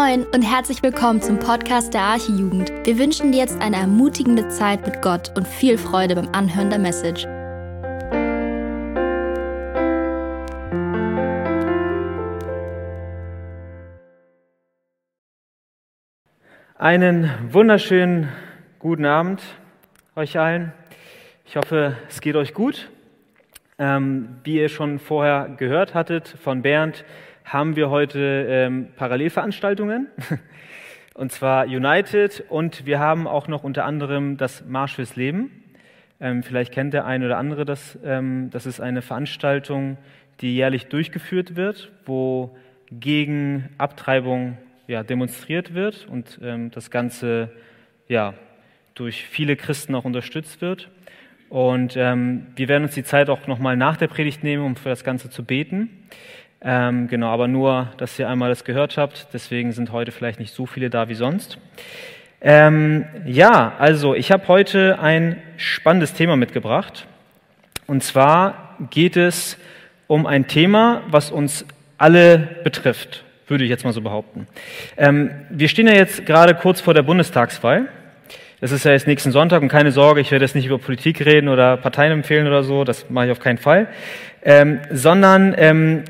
Moin und herzlich willkommen zum Podcast der Archijugend. Wir wünschen dir jetzt eine ermutigende Zeit mit Gott und viel Freude beim Anhören der Message. Einen wunderschönen guten Abend euch allen. Ich hoffe, es geht euch gut. Ähm, wie ihr schon vorher gehört hattet von Bernd, haben wir heute ähm, Parallelveranstaltungen. Und zwar United und wir haben auch noch unter anderem das Marsch fürs Leben. Ähm, vielleicht kennt der eine oder andere das. Ähm, das ist eine Veranstaltung, die jährlich durchgeführt wird, wo gegen Abtreibung ja, demonstriert wird und ähm, das Ganze ja, durch viele Christen auch unterstützt wird. Und ähm, wir werden uns die Zeit auch nochmal nach der Predigt nehmen, um für das Ganze zu beten. Ähm, genau, aber nur, dass ihr einmal das gehört habt. Deswegen sind heute vielleicht nicht so viele da wie sonst. Ähm, ja, also ich habe heute ein spannendes Thema mitgebracht. Und zwar geht es um ein Thema, was uns alle betrifft, würde ich jetzt mal so behaupten. Ähm, wir stehen ja jetzt gerade kurz vor der Bundestagswahl. Das ist ja jetzt nächsten Sonntag und keine Sorge, ich werde jetzt nicht über Politik reden oder Parteien empfehlen oder so, das mache ich auf keinen Fall ähm, sondern ähm,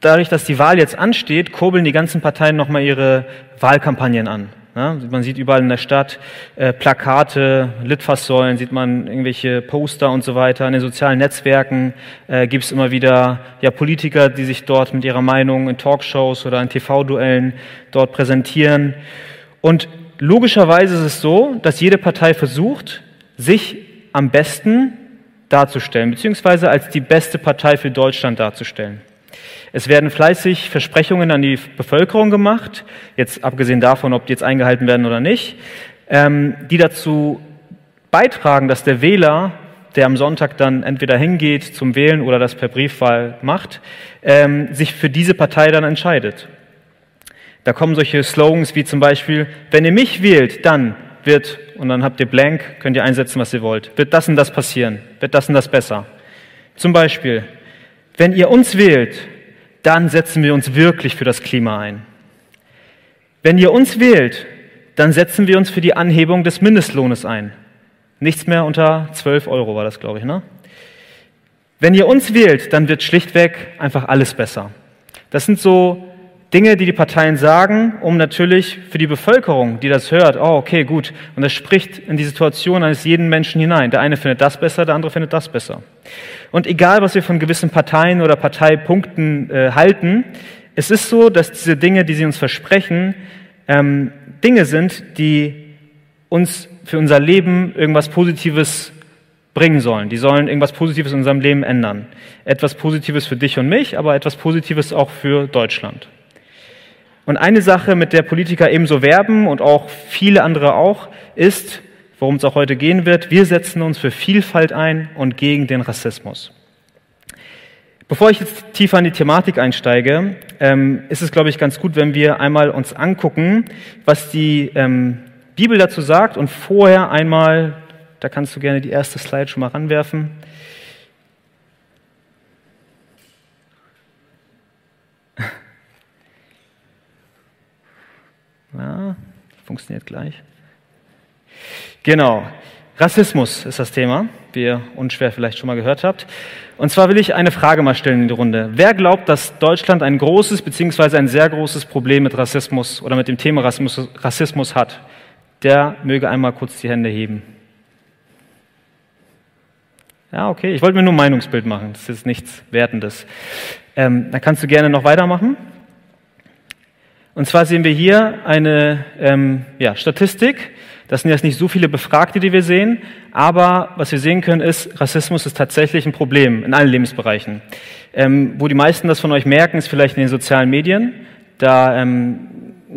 dadurch, dass die Wahl jetzt ansteht, kurbeln die ganzen Parteien nochmal ihre Wahlkampagnen an. Ja, man sieht überall in der Stadt äh, Plakate, Litfaßsäulen, sieht man irgendwelche Poster und so weiter. In den sozialen Netzwerken äh, gibt es immer wieder ja, Politiker, die sich dort mit ihrer Meinung in Talkshows oder in TV-Duellen dort präsentieren. Und logischerweise ist es so, dass jede Partei versucht, sich am besten darzustellen, beziehungsweise als die beste Partei für Deutschland darzustellen. Es werden fleißig Versprechungen an die Bevölkerung gemacht, jetzt abgesehen davon, ob die jetzt eingehalten werden oder nicht, ähm, die dazu beitragen, dass der Wähler, der am Sonntag dann entweder hingeht zum Wählen oder das per Briefwahl macht, ähm, sich für diese Partei dann entscheidet. Da kommen solche Slogans wie zum Beispiel, wenn ihr mich wählt, dann wird, und dann habt ihr blank, könnt ihr einsetzen, was ihr wollt, wird das und das passieren, wird das und das besser. Zum Beispiel, wenn ihr uns wählt, dann setzen wir uns wirklich für das Klima ein. Wenn ihr uns wählt, dann setzen wir uns für die Anhebung des Mindestlohnes ein. Nichts mehr unter 12 Euro war das, glaube ich. Ne? Wenn ihr uns wählt, dann wird schlichtweg einfach alles besser. Das sind so Dinge, die die Parteien sagen, um natürlich für die Bevölkerung, die das hört, oh, okay, gut, und das spricht in die Situation eines jeden Menschen hinein. Der eine findet das besser, der andere findet das besser. Und egal, was wir von gewissen Parteien oder Parteipunkten äh, halten, es ist so, dass diese Dinge, die sie uns versprechen, ähm, Dinge sind, die uns für unser Leben irgendwas Positives bringen sollen. Die sollen irgendwas Positives in unserem Leben ändern. Etwas Positives für dich und mich, aber etwas Positives auch für Deutschland. Und eine Sache, mit der Politiker ebenso werben und auch viele andere auch, ist, worum es auch heute gehen wird, wir setzen uns für Vielfalt ein und gegen den Rassismus. Bevor ich jetzt tiefer in die Thematik einsteige, ähm, ist es, glaube ich, ganz gut, wenn wir einmal uns angucken, was die ähm, Bibel dazu sagt und vorher einmal, da kannst du gerne die erste Slide schon mal ranwerfen, Ja, funktioniert gleich. Genau. Rassismus ist das Thema, wie ihr unschwer vielleicht schon mal gehört habt. Und zwar will ich eine Frage mal stellen in die Runde. Wer glaubt, dass Deutschland ein großes bzw. ein sehr großes Problem mit Rassismus oder mit dem Thema Rassismus, Rassismus hat? Der möge einmal kurz die Hände heben. Ja, okay. Ich wollte mir nur ein Meinungsbild machen. Das ist nichts Wertendes. Ähm, dann kannst du gerne noch weitermachen. Und zwar sehen wir hier eine ähm, ja, Statistik. Das sind jetzt nicht so viele Befragte, die wir sehen, aber was wir sehen können, ist, Rassismus ist tatsächlich ein Problem in allen Lebensbereichen. Ähm, wo die meisten das von euch merken, ist vielleicht in den sozialen Medien. Da ähm,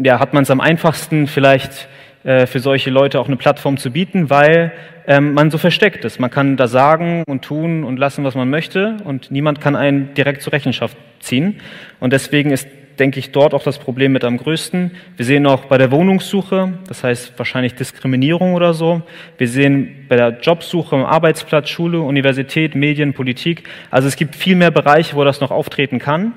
ja, hat man es am einfachsten, vielleicht äh, für solche Leute auch eine Plattform zu bieten, weil ähm, man so versteckt ist. Man kann da sagen und tun und lassen, was man möchte und niemand kann einen direkt zur Rechenschaft ziehen. Und deswegen ist denke ich, dort auch das Problem mit am größten. Wir sehen auch bei der Wohnungssuche, das heißt wahrscheinlich Diskriminierung oder so. Wir sehen bei der Jobsuche, Arbeitsplatz, Schule, Universität, Medien, Politik. Also es gibt viel mehr Bereiche, wo das noch auftreten kann.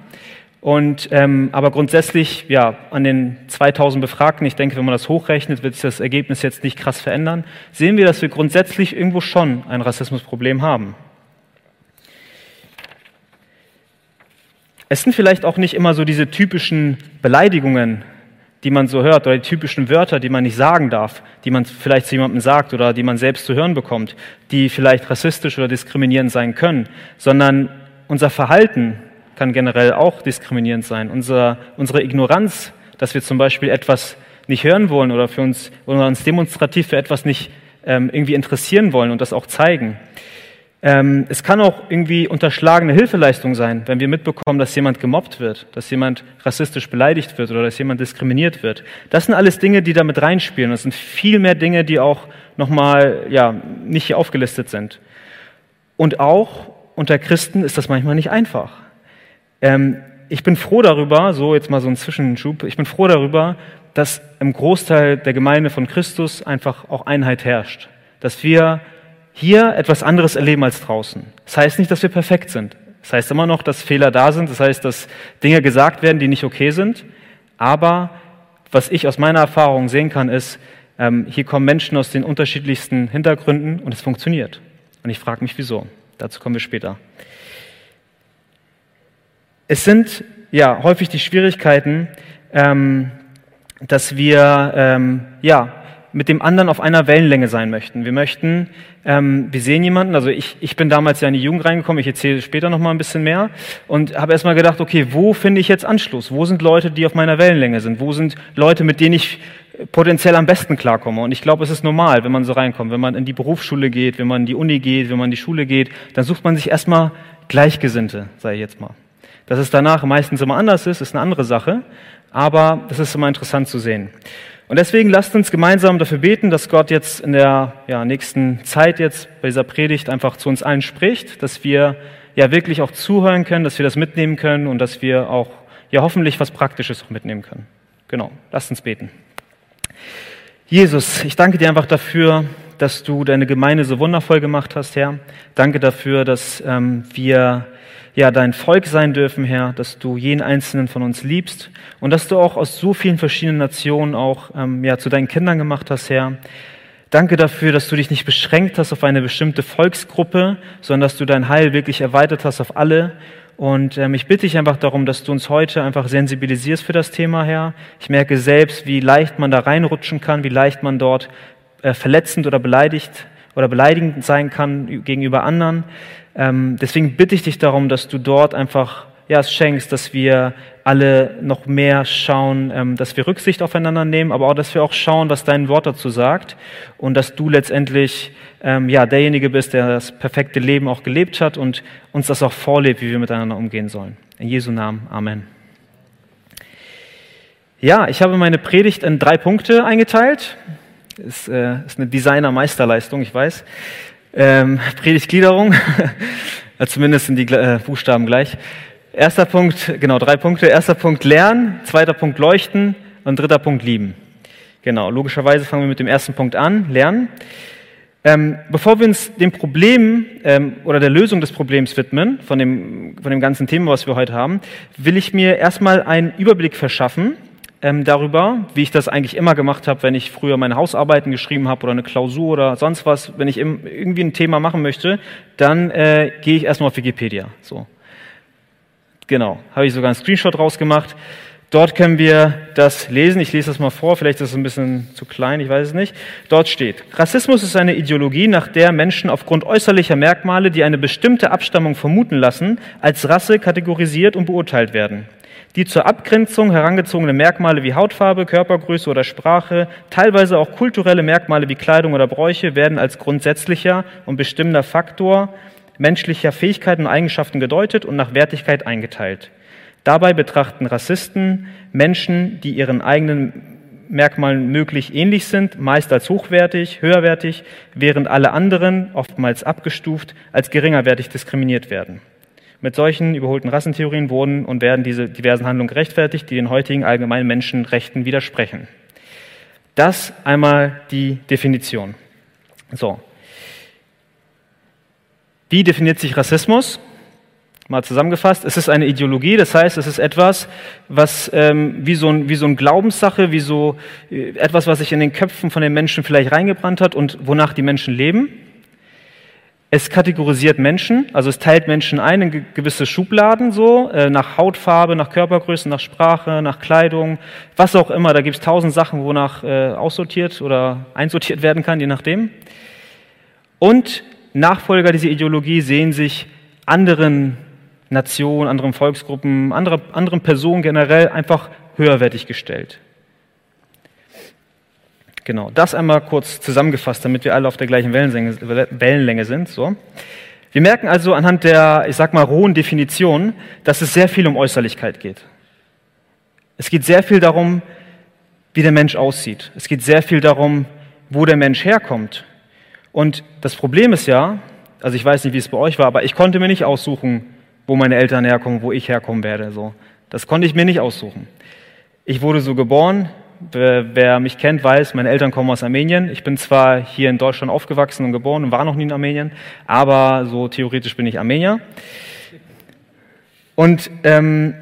Und, ähm, aber grundsätzlich, ja, an den 2000 Befragten, ich denke, wenn man das hochrechnet, wird sich das Ergebnis jetzt nicht krass verändern, sehen wir, dass wir grundsätzlich irgendwo schon ein Rassismusproblem haben. Es sind vielleicht auch nicht immer so diese typischen Beleidigungen, die man so hört, oder die typischen Wörter, die man nicht sagen darf, die man vielleicht zu jemandem sagt oder die man selbst zu hören bekommt, die vielleicht rassistisch oder diskriminierend sein können, sondern unser Verhalten kann generell auch diskriminierend sein. Unser, unsere Ignoranz, dass wir zum Beispiel etwas nicht hören wollen oder, für uns, oder uns demonstrativ für etwas nicht ähm, irgendwie interessieren wollen und das auch zeigen. Ähm, es kann auch irgendwie unterschlagene Hilfeleistung sein, wenn wir mitbekommen, dass jemand gemobbt wird, dass jemand rassistisch beleidigt wird oder dass jemand diskriminiert wird. Das sind alles Dinge, die damit reinspielen. Das sind viel mehr Dinge, die auch nochmal ja, nicht hier aufgelistet sind. Und auch unter Christen ist das manchmal nicht einfach. Ähm, ich bin froh darüber, so jetzt mal so ein Zwischenschub, ich bin froh darüber, dass im Großteil der Gemeinde von Christus einfach auch Einheit herrscht. Dass wir hier etwas anderes erleben als draußen. Das heißt nicht, dass wir perfekt sind. Das heißt immer noch, dass Fehler da sind. Das heißt, dass Dinge gesagt werden, die nicht okay sind. Aber was ich aus meiner Erfahrung sehen kann, ist, ähm, hier kommen Menschen aus den unterschiedlichsten Hintergründen und es funktioniert. Und ich frage mich, wieso. Dazu kommen wir später. Es sind ja häufig die Schwierigkeiten, ähm, dass wir ähm, ja mit dem anderen auf einer Wellenlänge sein möchten. Wir möchten, ähm, wir sehen jemanden, also ich, ich bin damals ja in die Jugend reingekommen, ich erzähle später noch mal ein bisschen mehr und habe erstmal gedacht, okay, wo finde ich jetzt Anschluss? Wo sind Leute, die auf meiner Wellenlänge sind? Wo sind Leute, mit denen ich potenziell am besten klarkomme? Und ich glaube, es ist normal, wenn man so reinkommt, wenn man in die Berufsschule geht, wenn man in die Uni geht, wenn man in die Schule geht, dann sucht man sich erstmal Gleichgesinnte, sage ich jetzt mal. Dass es danach meistens immer anders ist, ist eine andere Sache, aber das ist immer interessant zu sehen. Und deswegen lasst uns gemeinsam dafür beten, dass Gott jetzt in der ja, nächsten Zeit jetzt bei dieser Predigt einfach zu uns allen spricht, dass wir ja wirklich auch zuhören können, dass wir das mitnehmen können und dass wir auch ja hoffentlich was Praktisches auch mitnehmen können. Genau, lasst uns beten. Jesus, ich danke dir einfach dafür, dass du deine Gemeinde so wundervoll gemacht hast, Herr. Danke dafür, dass ähm, wir ja, dein Volk sein dürfen, Herr, dass du jeden einzelnen von uns liebst und dass du auch aus so vielen verschiedenen Nationen auch ähm, ja, zu deinen Kindern gemacht hast, Herr. Danke dafür, dass du dich nicht beschränkt hast auf eine bestimmte Volksgruppe, sondern dass du dein Heil wirklich erweitert hast auf alle. Und ähm, ich bitte dich einfach darum, dass du uns heute einfach sensibilisierst für das Thema, Herr. Ich merke selbst, wie leicht man da reinrutschen kann, wie leicht man dort äh, verletzend oder beleidigt oder beleidigend sein kann gegenüber anderen. Ähm, deswegen bitte ich dich darum, dass du dort einfach ja, es schenkst, dass wir alle noch mehr schauen, ähm, dass wir Rücksicht aufeinander nehmen, aber auch, dass wir auch schauen, was dein Wort dazu sagt und dass du letztendlich ähm, ja, derjenige bist, der das perfekte Leben auch gelebt hat und uns das auch vorlebt, wie wir miteinander umgehen sollen. In Jesu Namen. Amen. Ja, ich habe meine Predigt in drei Punkte eingeteilt. Ist, äh, ist eine Designer-Meisterleistung, ich weiß. Ähm, Predigtgliederung, zumindest sind die äh, Buchstaben gleich. Erster Punkt, genau, drei Punkte. Erster Punkt Lernen, zweiter Punkt Leuchten und dritter Punkt Lieben. Genau, logischerweise fangen wir mit dem ersten Punkt an, Lernen. Ähm, bevor wir uns dem Problem ähm, oder der Lösung des Problems widmen, von dem, von dem ganzen Thema, was wir heute haben, will ich mir erstmal einen Überblick verschaffen ähm, darüber, wie ich das eigentlich immer gemacht habe, wenn ich früher meine Hausarbeiten geschrieben habe oder eine Klausur oder sonst was. Wenn ich im, irgendwie ein Thema machen möchte, dann äh, gehe ich erstmal auf Wikipedia. So. Genau, habe ich sogar einen Screenshot rausgemacht. Dort können wir das lesen. Ich lese das mal vor, vielleicht ist es ein bisschen zu klein, ich weiß es nicht. Dort steht, Rassismus ist eine Ideologie, nach der Menschen aufgrund äußerlicher Merkmale, die eine bestimmte Abstammung vermuten lassen, als Rasse kategorisiert und beurteilt werden die zur Abgrenzung herangezogene Merkmale wie Hautfarbe, Körpergröße oder Sprache, teilweise auch kulturelle Merkmale wie Kleidung oder Bräuche werden als grundsätzlicher und bestimmender Faktor menschlicher Fähigkeiten und Eigenschaften gedeutet und nach Wertigkeit eingeteilt. Dabei betrachten Rassisten Menschen, die ihren eigenen Merkmalen möglich ähnlich sind, meist als hochwertig, höherwertig, während alle anderen, oftmals abgestuft, als geringerwertig diskriminiert werden. Mit solchen überholten Rassentheorien wurden und werden diese diversen Handlungen gerechtfertigt, die den heutigen allgemeinen Menschenrechten widersprechen. Das einmal die Definition. So. Wie definiert sich Rassismus? Mal zusammengefasst, es ist eine Ideologie, das heißt, es ist etwas, was ähm, wie, so ein, wie so ein Glaubenssache, wie so äh, etwas, was sich in den Köpfen von den Menschen vielleicht reingebrannt hat und wonach die Menschen leben. Es kategorisiert Menschen, also es teilt Menschen ein in gewisse Schubladen, so äh, nach Hautfarbe, nach Körpergröße, nach Sprache, nach Kleidung, was auch immer. Da gibt es tausend Sachen, wonach äh, aussortiert oder einsortiert werden kann, je nachdem. Und Nachfolger dieser Ideologie sehen sich anderen Nationen, anderen Volksgruppen, andere, anderen Personen generell einfach höherwertig gestellt. Genau, das einmal kurz zusammengefasst, damit wir alle auf der gleichen Wellenlänge sind. So. Wir merken also anhand der, ich sag mal, rohen Definition, dass es sehr viel um Äußerlichkeit geht. Es geht sehr viel darum, wie der Mensch aussieht. Es geht sehr viel darum, wo der Mensch herkommt. Und das Problem ist ja, also ich weiß nicht, wie es bei euch war, aber ich konnte mir nicht aussuchen, wo meine Eltern herkommen, wo ich herkommen werde. So. Das konnte ich mir nicht aussuchen. Ich wurde so geboren. Wer mich kennt, weiß, meine Eltern kommen aus Armenien. Ich bin zwar hier in Deutschland aufgewachsen und geboren und war noch nie in Armenien, aber so theoretisch bin ich Armenier. Und ähm,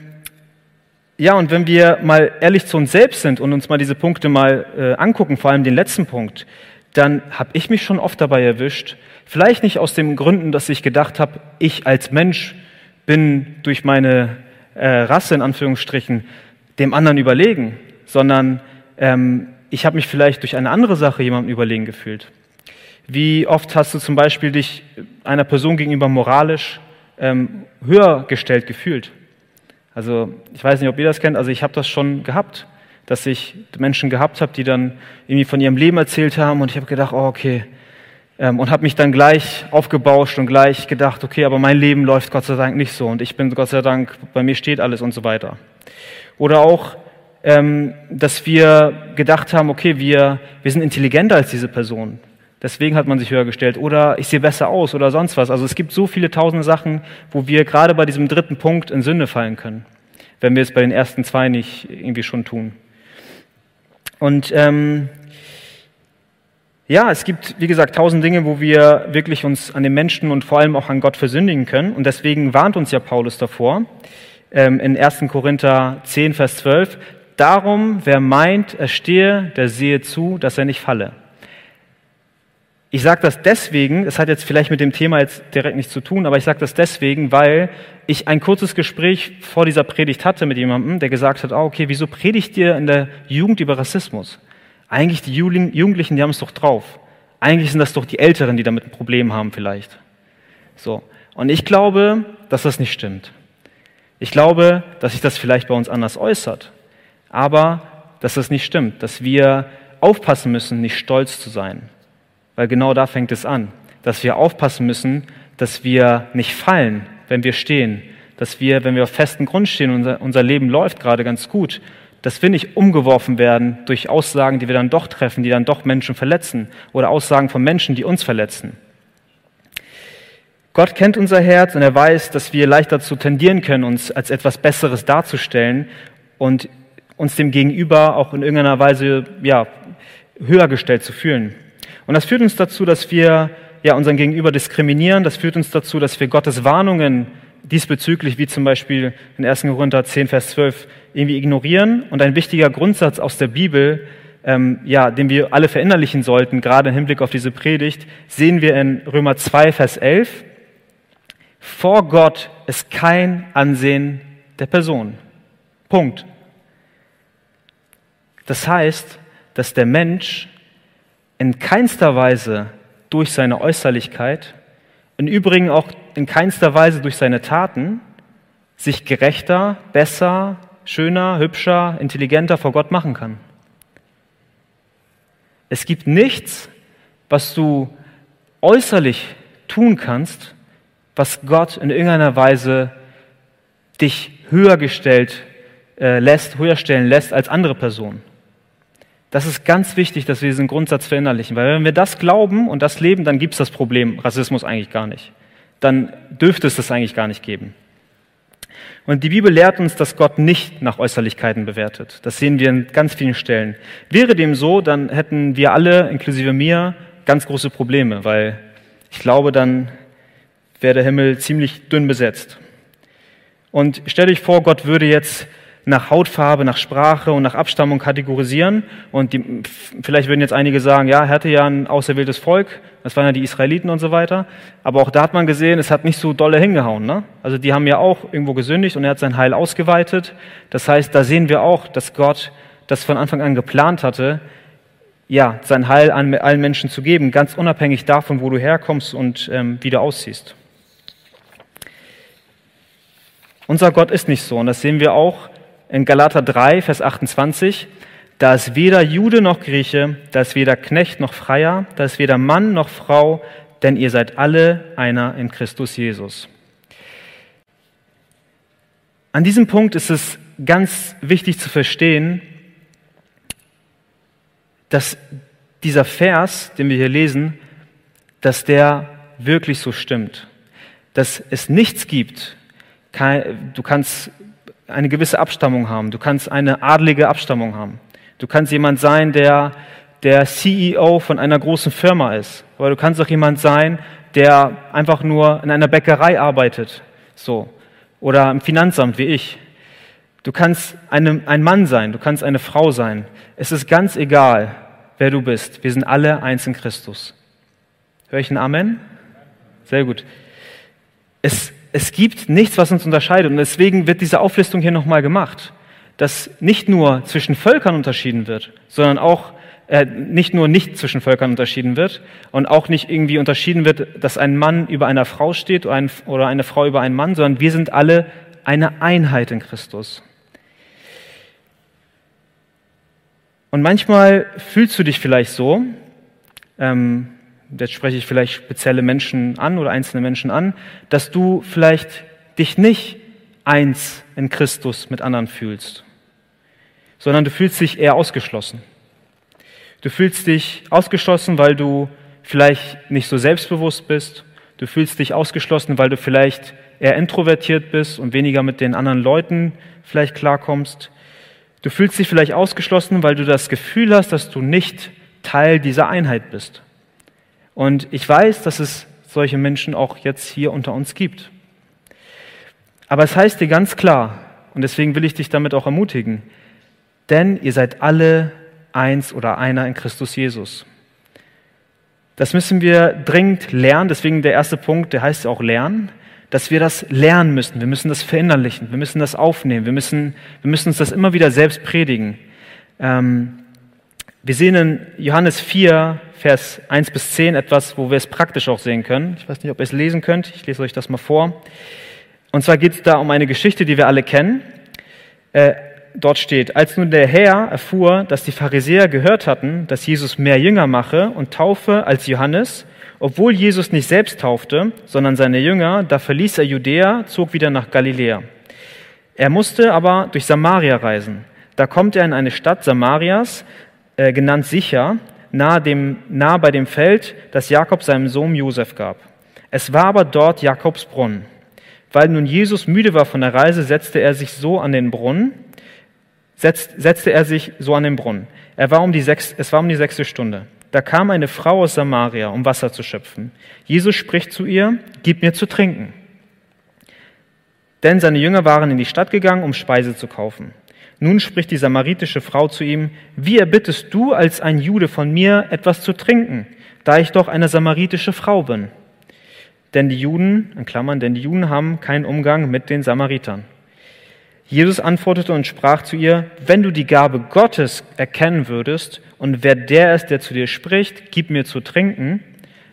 ja, und wenn wir mal ehrlich zu uns selbst sind und uns mal diese Punkte mal äh, angucken, vor allem den letzten Punkt, dann habe ich mich schon oft dabei erwischt, vielleicht nicht aus den Gründen, dass ich gedacht habe, ich als Mensch bin durch meine äh, Rasse in Anführungsstrichen dem anderen überlegen, sondern ähm, ich habe mich vielleicht durch eine andere Sache jemandem überlegen gefühlt. Wie oft hast du zum Beispiel dich einer Person gegenüber moralisch ähm, höher gestellt gefühlt? Also ich weiß nicht, ob ihr das kennt, also ich habe das schon gehabt, dass ich Menschen gehabt habe, die dann irgendwie von ihrem Leben erzählt haben und ich habe gedacht, oh okay, ähm, und habe mich dann gleich aufgebauscht und gleich gedacht, okay, aber mein Leben läuft Gott sei Dank nicht so und ich bin Gott sei Dank, bei mir steht alles und so weiter. Oder auch, ähm, dass wir gedacht haben, okay, wir, wir sind intelligenter als diese Person. Deswegen hat man sich höher gestellt. Oder ich sehe besser aus oder sonst was. Also es gibt so viele tausende Sachen, wo wir gerade bei diesem dritten Punkt in Sünde fallen können, wenn wir es bei den ersten zwei nicht irgendwie schon tun. Und ähm, ja, es gibt, wie gesagt, tausend Dinge, wo wir wirklich uns an den Menschen und vor allem auch an Gott versündigen können. Und deswegen warnt uns ja Paulus davor ähm, in 1. Korinther 10, Vers 12. Darum, wer meint, er stehe, der sehe zu, dass er nicht falle. Ich sage das deswegen, es hat jetzt vielleicht mit dem Thema jetzt direkt nichts zu tun, aber ich sage das deswegen, weil ich ein kurzes Gespräch vor dieser Predigt hatte mit jemandem, der gesagt hat, oh, okay, wieso predigt ihr in der Jugend über Rassismus? Eigentlich die Jugendlichen, die haben es doch drauf. Eigentlich sind das doch die Älteren, die damit ein Problem haben vielleicht. So. Und ich glaube, dass das nicht stimmt. Ich glaube, dass sich das vielleicht bei uns anders äußert. Aber, dass das nicht stimmt. Dass wir aufpassen müssen, nicht stolz zu sein. Weil genau da fängt es an. Dass wir aufpassen müssen, dass wir nicht fallen, wenn wir stehen. Dass wir, wenn wir auf festem Grund stehen, unser, unser Leben läuft gerade ganz gut, dass wir nicht umgeworfen werden durch Aussagen, die wir dann doch treffen, die dann doch Menschen verletzen oder Aussagen von Menschen, die uns verletzen. Gott kennt unser Herz und er weiß, dass wir leicht dazu tendieren können, uns als etwas Besseres darzustellen und uns dem Gegenüber auch in irgendeiner Weise ja, höher gestellt zu fühlen. Und das führt uns dazu, dass wir ja, unseren Gegenüber diskriminieren. Das führt uns dazu, dass wir Gottes Warnungen diesbezüglich, wie zum Beispiel in 1. Korinther 10, Vers 12, irgendwie ignorieren. Und ein wichtiger Grundsatz aus der Bibel, ähm, ja, den wir alle verinnerlichen sollten, gerade im Hinblick auf diese Predigt, sehen wir in Römer 2, Vers 11. Vor Gott ist kein Ansehen der Person. Punkt. Das heißt, dass der Mensch in keinster Weise durch seine Äußerlichkeit im Übrigen auch in keinster Weise durch seine Taten sich gerechter, besser, schöner, hübscher, intelligenter vor Gott machen kann. Es gibt nichts, was du äußerlich tun kannst, was Gott in irgendeiner Weise dich höher gestellt äh, lässt, höher stellen lässt als andere Personen. Das ist ganz wichtig, dass wir diesen Grundsatz verinnerlichen, weil wenn wir das glauben und das leben, dann gibt es das Problem Rassismus eigentlich gar nicht. Dann dürfte es das eigentlich gar nicht geben. Und die Bibel lehrt uns, dass Gott nicht nach Äußerlichkeiten bewertet. Das sehen wir in ganz vielen Stellen. Wäre dem so, dann hätten wir alle, inklusive mir, ganz große Probleme, weil ich glaube, dann wäre der Himmel ziemlich dünn besetzt. Und stell dich vor, Gott würde jetzt nach Hautfarbe, nach Sprache und nach Abstammung kategorisieren. Und die, vielleicht würden jetzt einige sagen, ja, er hatte ja ein auserwähltes Volk, das waren ja die Israeliten und so weiter. Aber auch da hat man gesehen, es hat nicht so dolle hingehauen. Ne? Also die haben ja auch irgendwo gesündigt und er hat sein Heil ausgeweitet. Das heißt, da sehen wir auch, dass Gott das von Anfang an geplant hatte, ja, sein Heil an allen Menschen zu geben, ganz unabhängig davon, wo du herkommst und ähm, wie du aussiehst. Unser Gott ist nicht so und das sehen wir auch in Galater 3, Vers 28, da ist weder Jude noch Grieche, da ist weder Knecht noch Freier, da ist weder Mann noch Frau, denn ihr seid alle einer in Christus Jesus. An diesem Punkt ist es ganz wichtig zu verstehen, dass dieser Vers, den wir hier lesen, dass der wirklich so stimmt. Dass es nichts gibt, du kannst eine gewisse Abstammung haben. Du kannst eine adlige Abstammung haben. Du kannst jemand sein, der der CEO von einer großen Firma ist. Aber du kannst auch jemand sein, der einfach nur in einer Bäckerei arbeitet. So. Oder im Finanzamt wie ich. Du kannst eine, ein Mann sein, du kannst eine Frau sein. Es ist ganz egal, wer du bist. Wir sind alle eins in Christus. Hör ich ein Amen? Sehr gut. Es es gibt nichts, was uns unterscheidet. Und deswegen wird diese Auflistung hier nochmal gemacht, dass nicht nur zwischen Völkern unterschieden wird, sondern auch äh, nicht nur nicht zwischen Völkern unterschieden wird und auch nicht irgendwie unterschieden wird, dass ein Mann über einer Frau steht oder, ein, oder eine Frau über einen Mann, sondern wir sind alle eine Einheit in Christus. Und manchmal fühlst du dich vielleicht so, ähm, jetzt spreche ich vielleicht spezielle Menschen an oder einzelne Menschen an, dass du vielleicht dich nicht eins in Christus mit anderen fühlst, sondern du fühlst dich eher ausgeschlossen. Du fühlst dich ausgeschlossen, weil du vielleicht nicht so selbstbewusst bist. Du fühlst dich ausgeschlossen, weil du vielleicht eher introvertiert bist und weniger mit den anderen Leuten vielleicht klarkommst. Du fühlst dich vielleicht ausgeschlossen, weil du das Gefühl hast, dass du nicht Teil dieser Einheit bist. Und ich weiß, dass es solche Menschen auch jetzt hier unter uns gibt. Aber es heißt dir ganz klar, und deswegen will ich dich damit auch ermutigen, denn ihr seid alle eins oder einer in Christus Jesus. Das müssen wir dringend lernen, deswegen der erste Punkt, der heißt ja auch lernen, dass wir das lernen müssen. Wir müssen das verinnerlichen, wir müssen das aufnehmen, wir müssen, wir müssen uns das immer wieder selbst predigen. Ähm, wir sehen in Johannes 4, Vers 1 bis 10 etwas, wo wir es praktisch auch sehen können. Ich weiß nicht, ob ihr es lesen könnt. Ich lese euch das mal vor. Und zwar geht es da um eine Geschichte, die wir alle kennen. Äh, dort steht, als nun der Herr erfuhr, dass die Pharisäer gehört hatten, dass Jesus mehr Jünger mache und taufe als Johannes, obwohl Jesus nicht selbst taufte, sondern seine Jünger, da verließ er Judäa, zog wieder nach Galiläa. Er musste aber durch Samaria reisen. Da kommt er in eine Stadt Samarias, äh, genannt Sicher, nahe, dem, nahe bei dem Feld, das Jakob seinem Sohn Josef gab. Es war aber dort Jakobs Brunnen. Weil nun Jesus müde war von der Reise, setzte er sich so an den Brunnen, setzt, setzte er sich so an den Brunnen. Er war um die sechs, es war um die sechste Stunde. Da kam eine Frau aus Samaria, um Wasser zu schöpfen. Jesus spricht zu ihr, gib mir zu trinken. Denn seine Jünger waren in die Stadt gegangen, um Speise zu kaufen. Nun spricht die samaritische Frau zu ihm, wie erbittest du als ein Jude von mir etwas zu trinken, da ich doch eine samaritische Frau bin? Denn die Juden, in Klammern, denn die Juden haben keinen Umgang mit den Samaritern. Jesus antwortete und sprach zu ihr, wenn du die Gabe Gottes erkennen würdest und wer der ist, der zu dir spricht, gib mir zu trinken,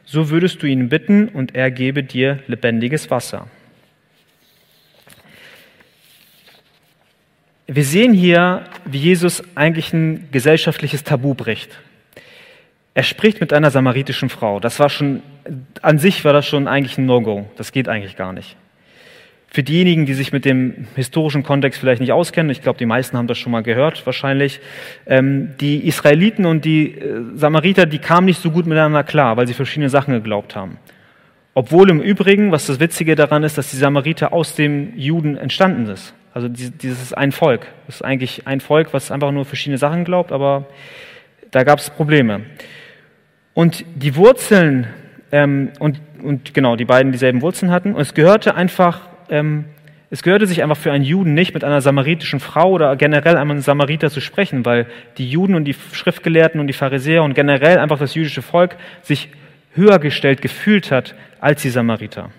so würdest du ihn bitten und er gebe dir lebendiges Wasser. Wir sehen hier, wie Jesus eigentlich ein gesellschaftliches Tabu bricht. Er spricht mit einer samaritischen Frau. Das war schon, an sich war das schon eigentlich ein No-Go. Das geht eigentlich gar nicht. Für diejenigen, die sich mit dem historischen Kontext vielleicht nicht auskennen, ich glaube, die meisten haben das schon mal gehört, wahrscheinlich, ähm, die Israeliten und die äh, Samariter, die kamen nicht so gut miteinander klar, weil sie verschiedene Sachen geglaubt haben. Obwohl im Übrigen, was das Witzige daran ist, dass die Samariter aus dem Juden entstanden ist. Also dieses ein Volk. Das ist eigentlich ein Volk, was einfach nur verschiedene Sachen glaubt, aber da gab es Probleme. Und die Wurzeln, ähm, und, und genau, die beiden dieselben Wurzeln hatten, und es gehörte einfach, ähm, Es gehörte sich einfach für einen Juden nicht, mit einer samaritischen Frau oder generell einem Samariter zu sprechen, weil die Juden und die Schriftgelehrten und die Pharisäer und generell einfach das jüdische Volk sich höher gestellt gefühlt hat als die Samariter.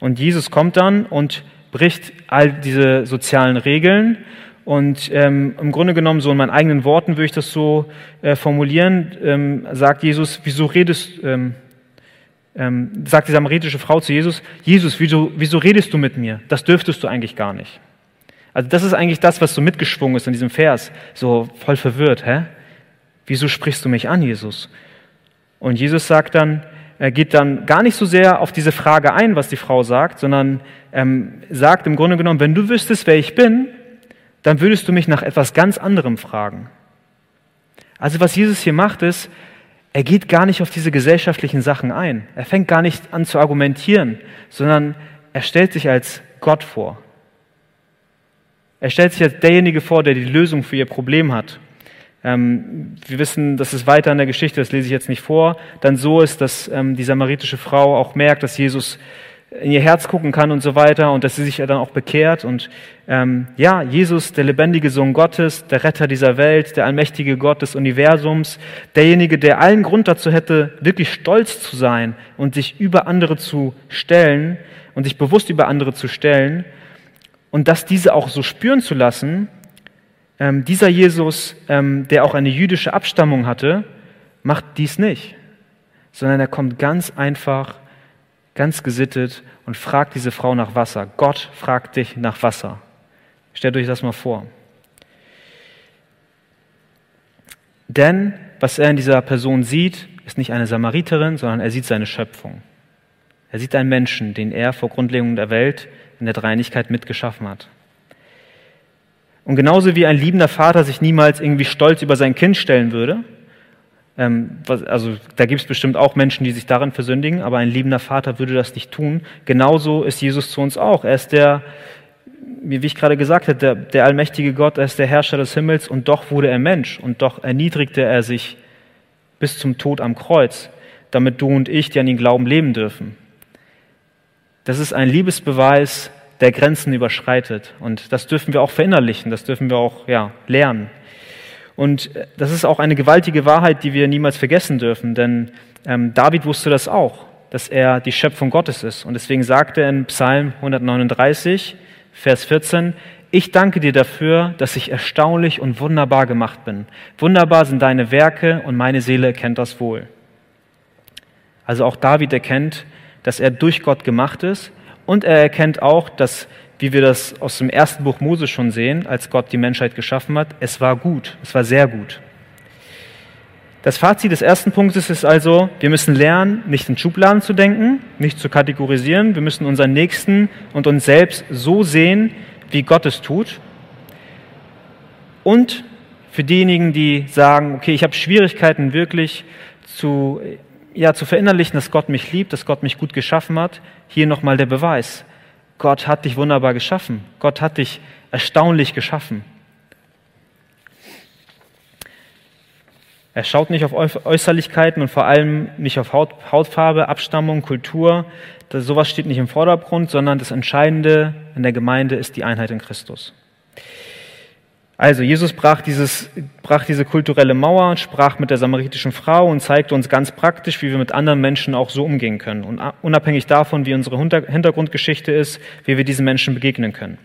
Und Jesus kommt dann und bricht all diese sozialen Regeln. Und ähm, im Grunde genommen, so in meinen eigenen Worten würde ich das so äh, formulieren, ähm, sagt Jesus, wieso redest, ähm, ähm, sagt die samaritische Frau zu Jesus, Jesus, wieso, wieso redest du mit mir? Das dürftest du eigentlich gar nicht. Also das ist eigentlich das, was so mitgeschwungen ist in diesem Vers, so voll verwirrt. Hä? Wieso sprichst du mich an, Jesus? Und Jesus sagt dann, er geht dann gar nicht so sehr auf diese Frage ein, was die Frau sagt, sondern ähm, sagt im Grunde genommen, wenn du wüsstest, wer ich bin, dann würdest du mich nach etwas ganz anderem fragen. Also was Jesus hier macht, ist, er geht gar nicht auf diese gesellschaftlichen Sachen ein. Er fängt gar nicht an zu argumentieren, sondern er stellt sich als Gott vor. Er stellt sich als derjenige vor, der die Lösung für ihr Problem hat. Ähm, wir wissen, dass es weiter in der Geschichte, das lese ich jetzt nicht vor, dann so ist, dass ähm, die samaritische Frau auch merkt, dass Jesus in ihr Herz gucken kann und so weiter und dass sie sich dann auch bekehrt. Und ähm, ja, Jesus, der lebendige Sohn Gottes, der Retter dieser Welt, der allmächtige Gott des Universums, derjenige, der allen Grund dazu hätte, wirklich stolz zu sein und sich über andere zu stellen und sich bewusst über andere zu stellen und das diese auch so spüren zu lassen, ähm, dieser Jesus, ähm, der auch eine jüdische Abstammung hatte, macht dies nicht, sondern er kommt ganz einfach ganz gesittet und fragt diese Frau nach Wasser. Gott fragt dich nach Wasser. Stellt euch das mal vor. Denn was er in dieser Person sieht, ist nicht eine Samariterin, sondern er sieht seine Schöpfung. Er sieht einen Menschen, den er vor Grundlegung der Welt in der Dreinigkeit mitgeschaffen hat. Und genauso wie ein liebender Vater sich niemals irgendwie stolz über sein Kind stellen würde, ähm, also da gibt es bestimmt auch Menschen, die sich darin versündigen, aber ein liebender Vater würde das nicht tun. Genauso ist Jesus zu uns auch. Er ist der, wie ich gerade gesagt habe, der, der allmächtige Gott, er ist der Herrscher des Himmels und doch wurde er Mensch und doch erniedrigte er sich bis zum Tod am Kreuz, damit du und ich, die an ihn glauben, leben dürfen. Das ist ein Liebesbeweis, der Grenzen überschreitet und das dürfen wir auch verinnerlichen, das dürfen wir auch ja, lernen. Und äh, das ist auch eine gewaltige Wahrheit, die wir niemals vergessen dürfen, denn ähm, David wusste das auch, dass er die Schöpfung Gottes ist. Und deswegen sagte er in Psalm 139, Vers 14, ich danke dir dafür, dass ich erstaunlich und wunderbar gemacht bin. Wunderbar sind deine Werke und meine Seele erkennt das wohl. Also auch David erkennt, dass er durch Gott gemacht ist und er erkennt auch, dass wie wir das aus dem ersten Buch Mose schon sehen, als Gott die Menschheit geschaffen hat, es war gut, es war sehr gut. Das Fazit des ersten Punktes ist also, wir müssen lernen, nicht in Schubladen zu denken, nicht zu kategorisieren. Wir müssen unseren Nächsten und uns selbst so sehen, wie Gott es tut. Und für diejenigen, die sagen, okay, ich habe Schwierigkeiten wirklich zu, ja, zu verinnerlichen, dass Gott mich liebt, dass Gott mich gut geschaffen hat, hier nochmal der Beweis. Gott hat dich wunderbar geschaffen. Gott hat dich erstaunlich geschaffen. Er schaut nicht auf Äußerlichkeiten und vor allem nicht auf Haut, Hautfarbe, Abstammung, Kultur. Das, sowas steht nicht im Vordergrund, sondern das Entscheidende in der Gemeinde ist die Einheit in Christus. Also Jesus brach, dieses, brach diese kulturelle Mauer, sprach mit der samaritischen Frau und zeigte uns ganz praktisch, wie wir mit anderen Menschen auch so umgehen können. Und unabhängig davon, wie unsere Hintergrundgeschichte ist, wie wir diesen Menschen begegnen können.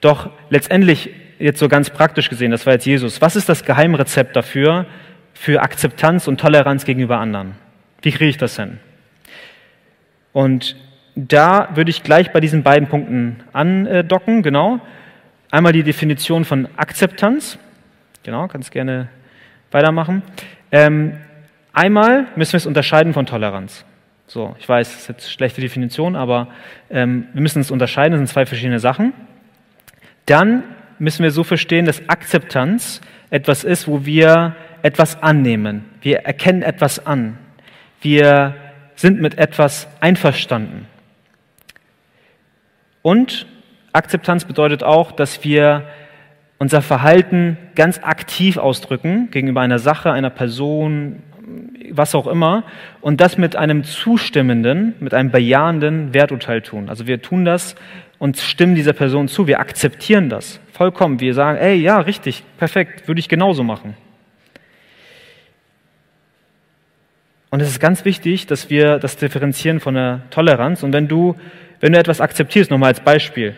Doch letztendlich, jetzt so ganz praktisch gesehen, das war jetzt Jesus, was ist das Geheimrezept dafür, für Akzeptanz und Toleranz gegenüber anderen? Wie kriege ich das hin? Und da würde ich gleich bei diesen beiden Punkten andocken, genau. Einmal die Definition von Akzeptanz. Genau, kannst gerne weitermachen. Ähm, einmal müssen wir es unterscheiden von Toleranz. So, ich weiß, das ist jetzt eine schlechte Definition, aber ähm, wir müssen es unterscheiden, das sind zwei verschiedene Sachen. Dann müssen wir so verstehen, dass Akzeptanz etwas ist, wo wir etwas annehmen. Wir erkennen etwas an. Wir sind mit etwas einverstanden. Und Akzeptanz bedeutet auch, dass wir unser Verhalten ganz aktiv ausdrücken gegenüber einer Sache, einer Person, was auch immer, und das mit einem zustimmenden, mit einem bejahenden Werturteil tun. Also wir tun das und stimmen dieser Person zu. Wir akzeptieren das vollkommen. Wir sagen, ey, ja, richtig, perfekt, würde ich genauso machen. Und es ist ganz wichtig, dass wir das differenzieren von der Toleranz. Und wenn du, wenn du etwas akzeptierst, nochmal als Beispiel,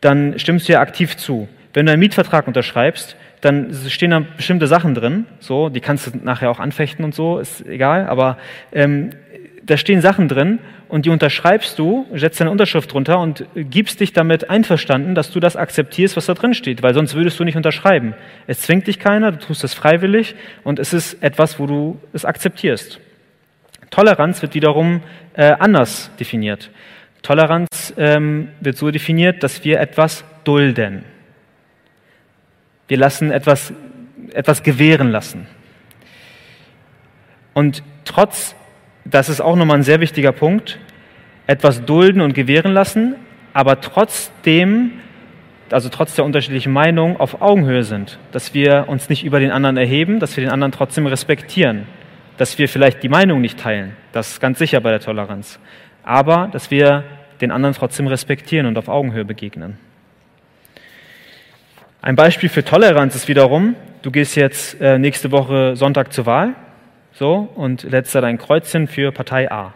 dann stimmst du ja aktiv zu. Wenn du einen Mietvertrag unterschreibst, dann stehen da bestimmte Sachen drin, so, die kannst du nachher auch anfechten und so, ist egal, aber ähm, da stehen Sachen drin und die unterschreibst du, setzt deine Unterschrift drunter und gibst dich damit einverstanden, dass du das akzeptierst, was da drin steht, weil sonst würdest du nicht unterschreiben. Es zwingt dich keiner, du tust es freiwillig und es ist etwas, wo du es akzeptierst. Toleranz wird wiederum äh, anders definiert. Toleranz ähm, wird so definiert, dass wir etwas dulden. Wir lassen etwas, etwas gewähren lassen. Und trotz, das ist auch nochmal ein sehr wichtiger Punkt, etwas dulden und gewähren lassen, aber trotzdem, also trotz der unterschiedlichen Meinung, auf Augenhöhe sind. Dass wir uns nicht über den anderen erheben, dass wir den anderen trotzdem respektieren. Dass wir vielleicht die Meinung nicht teilen. Das ist ganz sicher bei der Toleranz. Aber dass wir den anderen trotzdem respektieren und auf Augenhöhe begegnen. Ein Beispiel für Toleranz ist wiederum, du gehst jetzt äh, nächste Woche Sonntag zur Wahl so, und lädst da dein Kreuzchen für Partei A.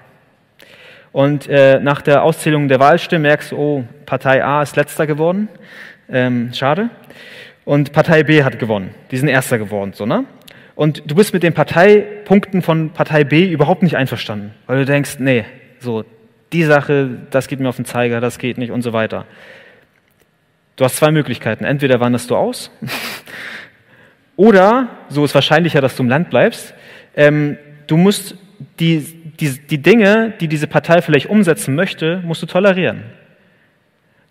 Und äh, nach der Auszählung der Wahlstimme merkst du, oh, Partei A ist letzter geworden, ähm, schade. Und Partei B hat gewonnen, die sind erster geworden, so, ne? Und du bist mit den Parteipunkten von Partei B überhaupt nicht einverstanden, weil du denkst, nee, so, die Sache, das geht mir auf den Zeiger, das geht nicht und so weiter. Du hast zwei Möglichkeiten. Entweder wanderst du aus oder, so ist wahrscheinlicher, dass du im Land bleibst, ähm, du musst die, die, die Dinge, die diese Partei vielleicht umsetzen möchte, musst du tolerieren.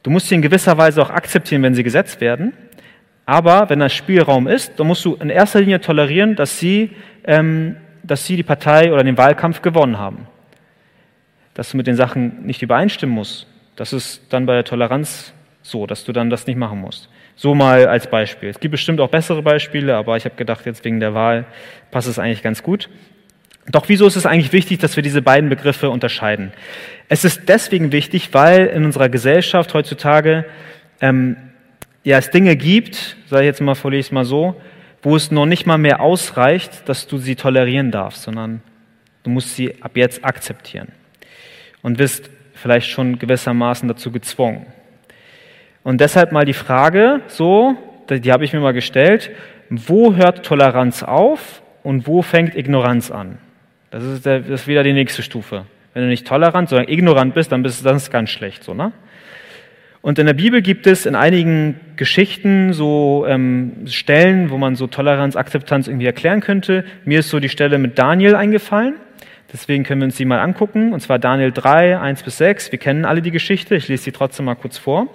Du musst sie in gewisser Weise auch akzeptieren, wenn sie gesetzt werden. Aber wenn das Spielraum ist, dann musst du in erster Linie tolerieren, dass sie, ähm, dass sie die Partei oder den Wahlkampf gewonnen haben. Dass du mit den Sachen nicht übereinstimmen musst. Das ist dann bei der Toleranz so, dass du dann das nicht machen musst. So mal als Beispiel. Es gibt bestimmt auch bessere Beispiele, aber ich habe gedacht, jetzt wegen der Wahl passt es eigentlich ganz gut. Doch wieso ist es eigentlich wichtig, dass wir diese beiden Begriffe unterscheiden? Es ist deswegen wichtig, weil in unserer Gesellschaft heutzutage ähm, ja, es Dinge gibt, sage ich jetzt mal, vorlese es mal so, wo es noch nicht mal mehr ausreicht, dass du sie tolerieren darfst, sondern du musst sie ab jetzt akzeptieren und bist vielleicht schon gewissermaßen dazu gezwungen. Und deshalb mal die Frage, so, die habe ich mir mal gestellt, wo hört Toleranz auf und wo fängt Ignoranz an? Das ist, der, das ist wieder die nächste Stufe. Wenn du nicht tolerant, sondern ignorant bist, dann bist du das ganz schlecht, so, ne? Und in der Bibel gibt es in einigen Geschichten so ähm, Stellen, wo man so Toleranz, Akzeptanz irgendwie erklären könnte. Mir ist so die Stelle mit Daniel eingefallen. Deswegen können wir uns die mal angucken. Und zwar Daniel 3, 1 bis 6. Wir kennen alle die Geschichte. Ich lese sie trotzdem mal kurz vor.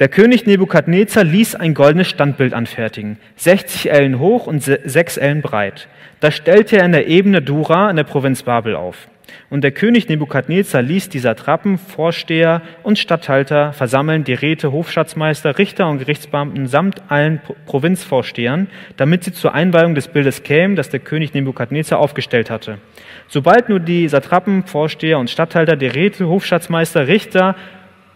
Der König Nebukadnezar ließ ein goldenes Standbild anfertigen, 60 Ellen hoch und 6 Ellen breit. Das stellte er in der Ebene Dura in der Provinz Babel auf. Und der König Nebukadnezar ließ die Satrapen, Vorsteher und Statthalter versammeln, die Räte, Hofschatzmeister, Richter und Gerichtsbeamten samt allen Provinzvorstehern, damit sie zur Einweihung des Bildes kämen, das der König Nebukadnezar aufgestellt hatte. Sobald nur die Satrapen, Vorsteher und Statthalter, die Räte, Hofschatzmeister, Richter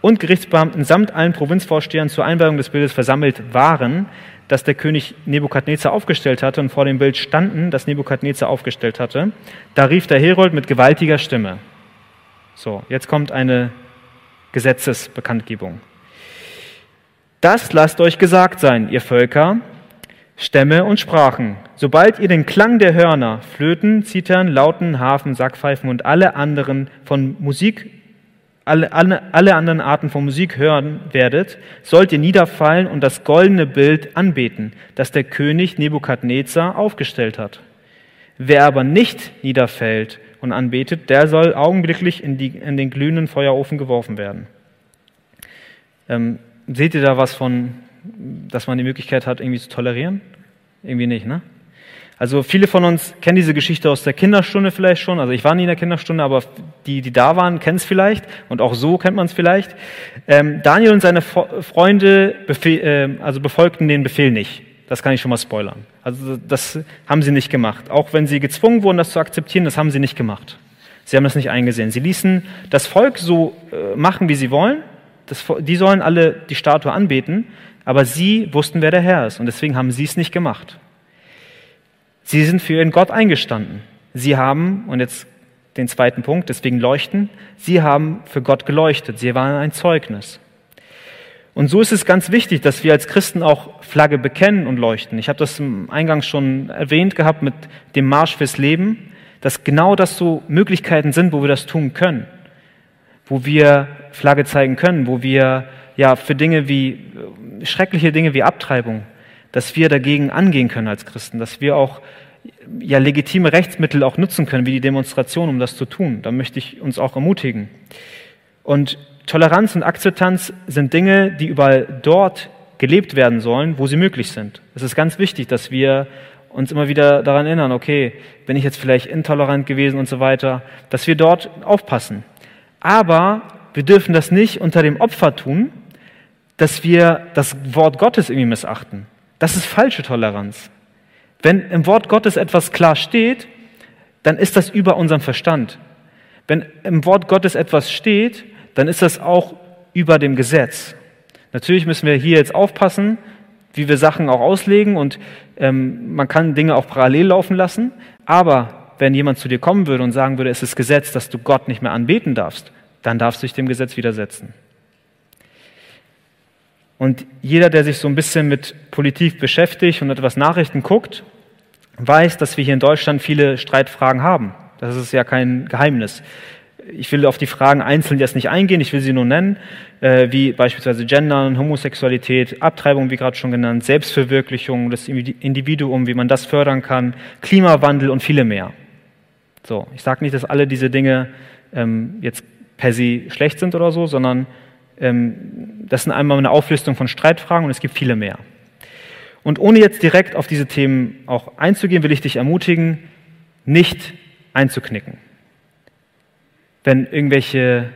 und Gerichtsbeamten samt allen Provinzvorstehern zur Einweihung des Bildes versammelt waren, das der König Nebukadnezar aufgestellt hatte und vor dem Bild standen, das Nebukadnezar aufgestellt hatte, da rief der Herold mit gewaltiger Stimme. So, jetzt kommt eine Gesetzesbekanntgebung. Das lasst euch gesagt sein, ihr Völker, Stämme und Sprachen. Sobald ihr den Klang der Hörner, Flöten, Zitern, Lauten, Hafen, Sackpfeifen und alle anderen von Musik alle, alle, alle anderen Arten von Musik hören werdet, sollt ihr niederfallen und das goldene Bild anbeten, das der König Nebukadnezar aufgestellt hat. Wer aber nicht niederfällt und anbetet, der soll augenblicklich in, die, in den glühenden Feuerofen geworfen werden. Ähm, seht ihr da was von, dass man die Möglichkeit hat, irgendwie zu tolerieren? Irgendwie nicht, ne? Also viele von uns kennen diese Geschichte aus der Kinderstunde vielleicht schon. Also ich war nie in der Kinderstunde, aber die, die da waren, kennen es vielleicht. Und auch so kennt man es vielleicht. Ähm, Daniel und seine Freunde äh, also befolgten den Befehl nicht. Das kann ich schon mal spoilern. Also das haben sie nicht gemacht. Auch wenn sie gezwungen wurden, das zu akzeptieren, das haben sie nicht gemacht. Sie haben das nicht eingesehen. Sie ließen das Volk so äh, machen, wie sie wollen. Das, die sollen alle die Statue anbeten, aber sie wussten, wer der Herr ist und deswegen haben sie es nicht gemacht. Sie sind für ihren Gott eingestanden. Sie haben, und jetzt den zweiten Punkt, deswegen leuchten, sie haben für Gott geleuchtet. Sie waren ein Zeugnis. Und so ist es ganz wichtig, dass wir als Christen auch Flagge bekennen und leuchten. Ich habe das im Eingang schon erwähnt gehabt mit dem Marsch fürs Leben, dass genau das so Möglichkeiten sind, wo wir das tun können, wo wir Flagge zeigen können, wo wir ja für Dinge wie schreckliche Dinge wie Abtreibung, dass wir dagegen angehen können als Christen, dass wir auch ja legitime Rechtsmittel auch nutzen können, wie die Demonstration, um das zu tun. Da möchte ich uns auch ermutigen. Und Toleranz und Akzeptanz sind Dinge, die überall dort gelebt werden sollen, wo sie möglich sind. Es ist ganz wichtig, dass wir uns immer wieder daran erinnern, okay, bin ich jetzt vielleicht intolerant gewesen und so weiter, dass wir dort aufpassen. Aber wir dürfen das nicht unter dem Opfer tun, dass wir das Wort Gottes irgendwie missachten. Das ist falsche Toleranz. Wenn im Wort Gottes etwas klar steht, dann ist das über unserem Verstand. Wenn im Wort Gottes etwas steht, dann ist das auch über dem Gesetz. Natürlich müssen wir hier jetzt aufpassen, wie wir Sachen auch auslegen und ähm, man kann Dinge auch parallel laufen lassen. Aber wenn jemand zu dir kommen würde und sagen würde, es ist Gesetz, dass du Gott nicht mehr anbeten darfst, dann darfst du dich dem Gesetz widersetzen. Und jeder, der sich so ein bisschen mit Politik beschäftigt und etwas Nachrichten guckt, weiß, dass wir hier in Deutschland viele Streitfragen haben. Das ist ja kein Geheimnis ich will auf die Fragen einzeln jetzt nicht eingehen, ich will sie nur nennen, äh, wie beispielsweise Gendern, Homosexualität, Abtreibung, wie gerade schon genannt, Selbstverwirklichung, das Individuum, wie man das fördern kann, Klimawandel und viele mehr. So, ich sage nicht, dass alle diese Dinge ähm, jetzt per se schlecht sind oder so, sondern das sind einmal eine Auflistung von Streitfragen und es gibt viele mehr. Und ohne jetzt direkt auf diese Themen auch einzugehen, will ich dich ermutigen, nicht einzuknicken wenn irgendwelche